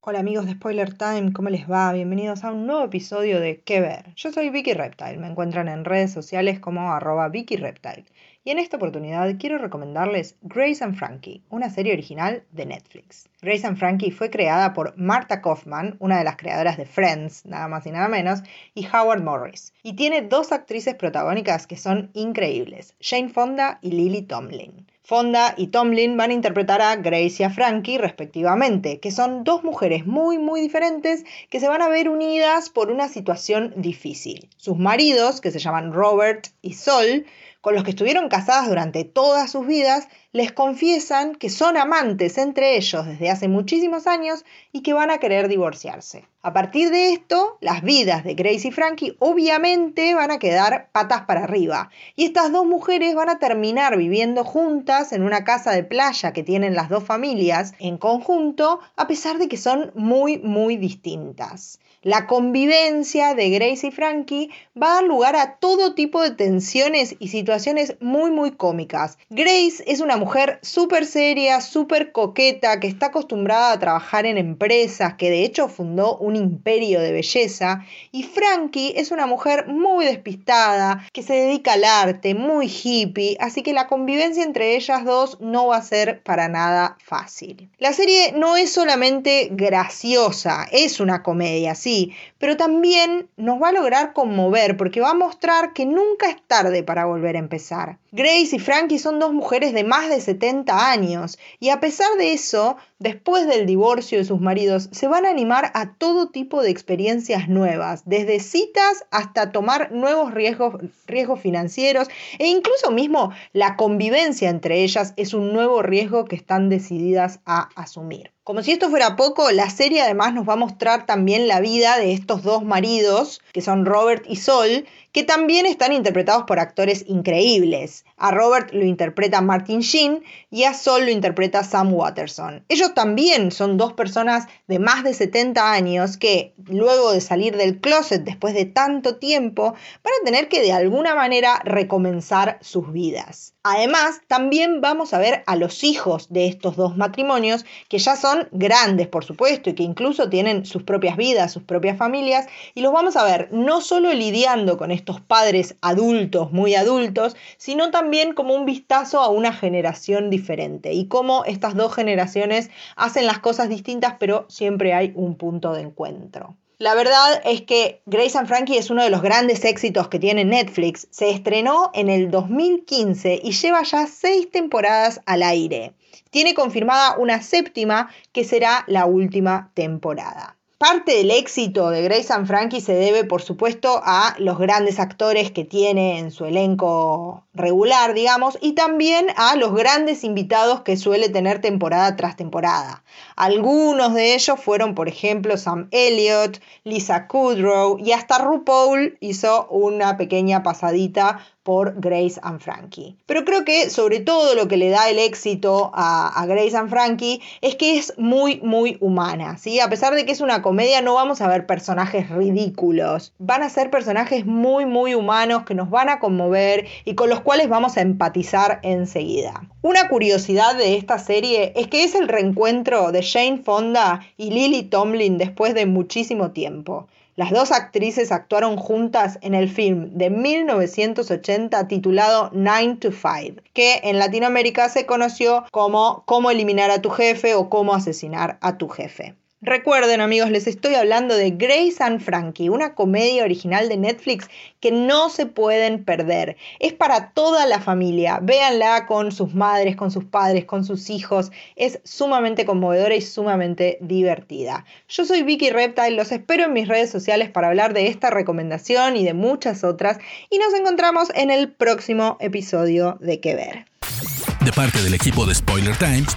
Hola amigos de Spoiler Time, ¿cómo les va? Bienvenidos a un nuevo episodio de ¿Qué ver? Yo soy Vicky Reptile, me encuentran en redes sociales como arroba Vicky Reptile. Y en esta oportunidad quiero recomendarles Grace and Frankie, una serie original de Netflix. Grace and Frankie fue creada por Marta Kaufman, una de las creadoras de Friends, nada más y nada menos, y Howard Morris. Y tiene dos actrices protagónicas que son increíbles, Jane Fonda y Lily Tomlin. Fonda y Tomlin van a interpretar a Grace y a Frankie respectivamente, que son dos mujeres muy muy diferentes que se van a ver unidas por una situación difícil. Sus maridos, que se llaman Robert y Sol, con los que estuvieron casadas durante todas sus vidas, les confiesan que son amantes entre ellos desde hace muchísimos años y que van a querer divorciarse. A partir de esto, las vidas de Grace y Frankie obviamente van a quedar patas para arriba y estas dos mujeres van a terminar viviendo juntas en una casa de playa que tienen las dos familias en conjunto, a pesar de que son muy muy distintas. La convivencia de Grace y Frankie va a dar lugar a todo tipo de tensiones y situaciones muy muy cómicas. Grace es una mujer súper seria, súper coqueta, que está acostumbrada a trabajar en empresas, que de hecho fundó un imperio de belleza. Y Frankie es una mujer muy despistada, que se dedica al arte, muy hippie, así que la convivencia entre ellas dos no va a ser para nada fácil. La serie no es solamente graciosa, es una comedia, sí pero también nos va a lograr conmover porque va a mostrar que nunca es tarde para volver a empezar. Grace y Frankie son dos mujeres de más de 70 años y a pesar de eso, después del divorcio de sus maridos, se van a animar a todo tipo de experiencias nuevas, desde citas hasta tomar nuevos riesgos, riesgos financieros e incluso mismo la convivencia entre ellas es un nuevo riesgo que están decididas a asumir. Como si esto fuera poco, la serie además nos va a mostrar también la vida de estos dos maridos, que son Robert y Sol, que también están interpretados por actores increíbles. A Robert lo interpreta Martin Sheen y a Sol lo interpreta Sam Watterson. Ellos también son dos personas de más de 70 años que, luego de salir del closet después de tanto tiempo, van a tener que de alguna manera recomenzar sus vidas. Además, también vamos a ver a los hijos de estos dos matrimonios, que ya son grandes, por supuesto, y que incluso tienen sus propias vidas, sus propias familias, y los vamos a ver no solo lidiando con estos padres adultos, muy adultos, sino también como un vistazo a una generación diferente y cómo estas dos generaciones hacen las cosas distintas, pero siempre hay un punto de encuentro. La verdad es que Grace and Frankie es uno de los grandes éxitos que tiene Netflix. Se estrenó en el 2015 y lleva ya seis temporadas al aire. Tiene confirmada una séptima que será la última temporada. Parte del éxito de Grace and Frankie se debe, por supuesto, a los grandes actores que tiene en su elenco regular, digamos, y también a los grandes invitados que suele tener temporada tras temporada. Algunos de ellos fueron, por ejemplo, Sam Elliott, Lisa Kudrow y hasta RuPaul hizo una pequeña pasadita por Grace and Frankie. Pero creo que sobre todo lo que le da el éxito a, Grace and Frankie es que es muy, muy humana. ¿sí? A pesar de que es una comedia, no vamos a ver personajes ridículos. Van a ser personajes muy, muy humanos que nos van a conmover y con los cuales vamos a empatizar enseguida. Una curiosidad de esta serie es que es el reencuentro de Jane Fonda y Lily Tomlin después de muchísimo tiempo. Las dos actrices actuaron juntas en el film de 1980 titulado Nine to Five, que en Latinoamérica se conoció como Cómo eliminar a tu jefe o Cómo asesinar a tu jefe. Recuerden amigos, les estoy hablando de Grace and Frankie, una comedia original de Netflix que no se pueden perder. Es para toda la familia. Véanla con sus madres, con sus padres, con sus hijos. Es sumamente conmovedora y sumamente divertida. Yo soy Vicky Reptile, los espero en mis redes sociales para hablar de esta recomendación y de muchas otras y nos encontramos en el próximo episodio de Que Ver. De parte del equipo de Spoiler Times.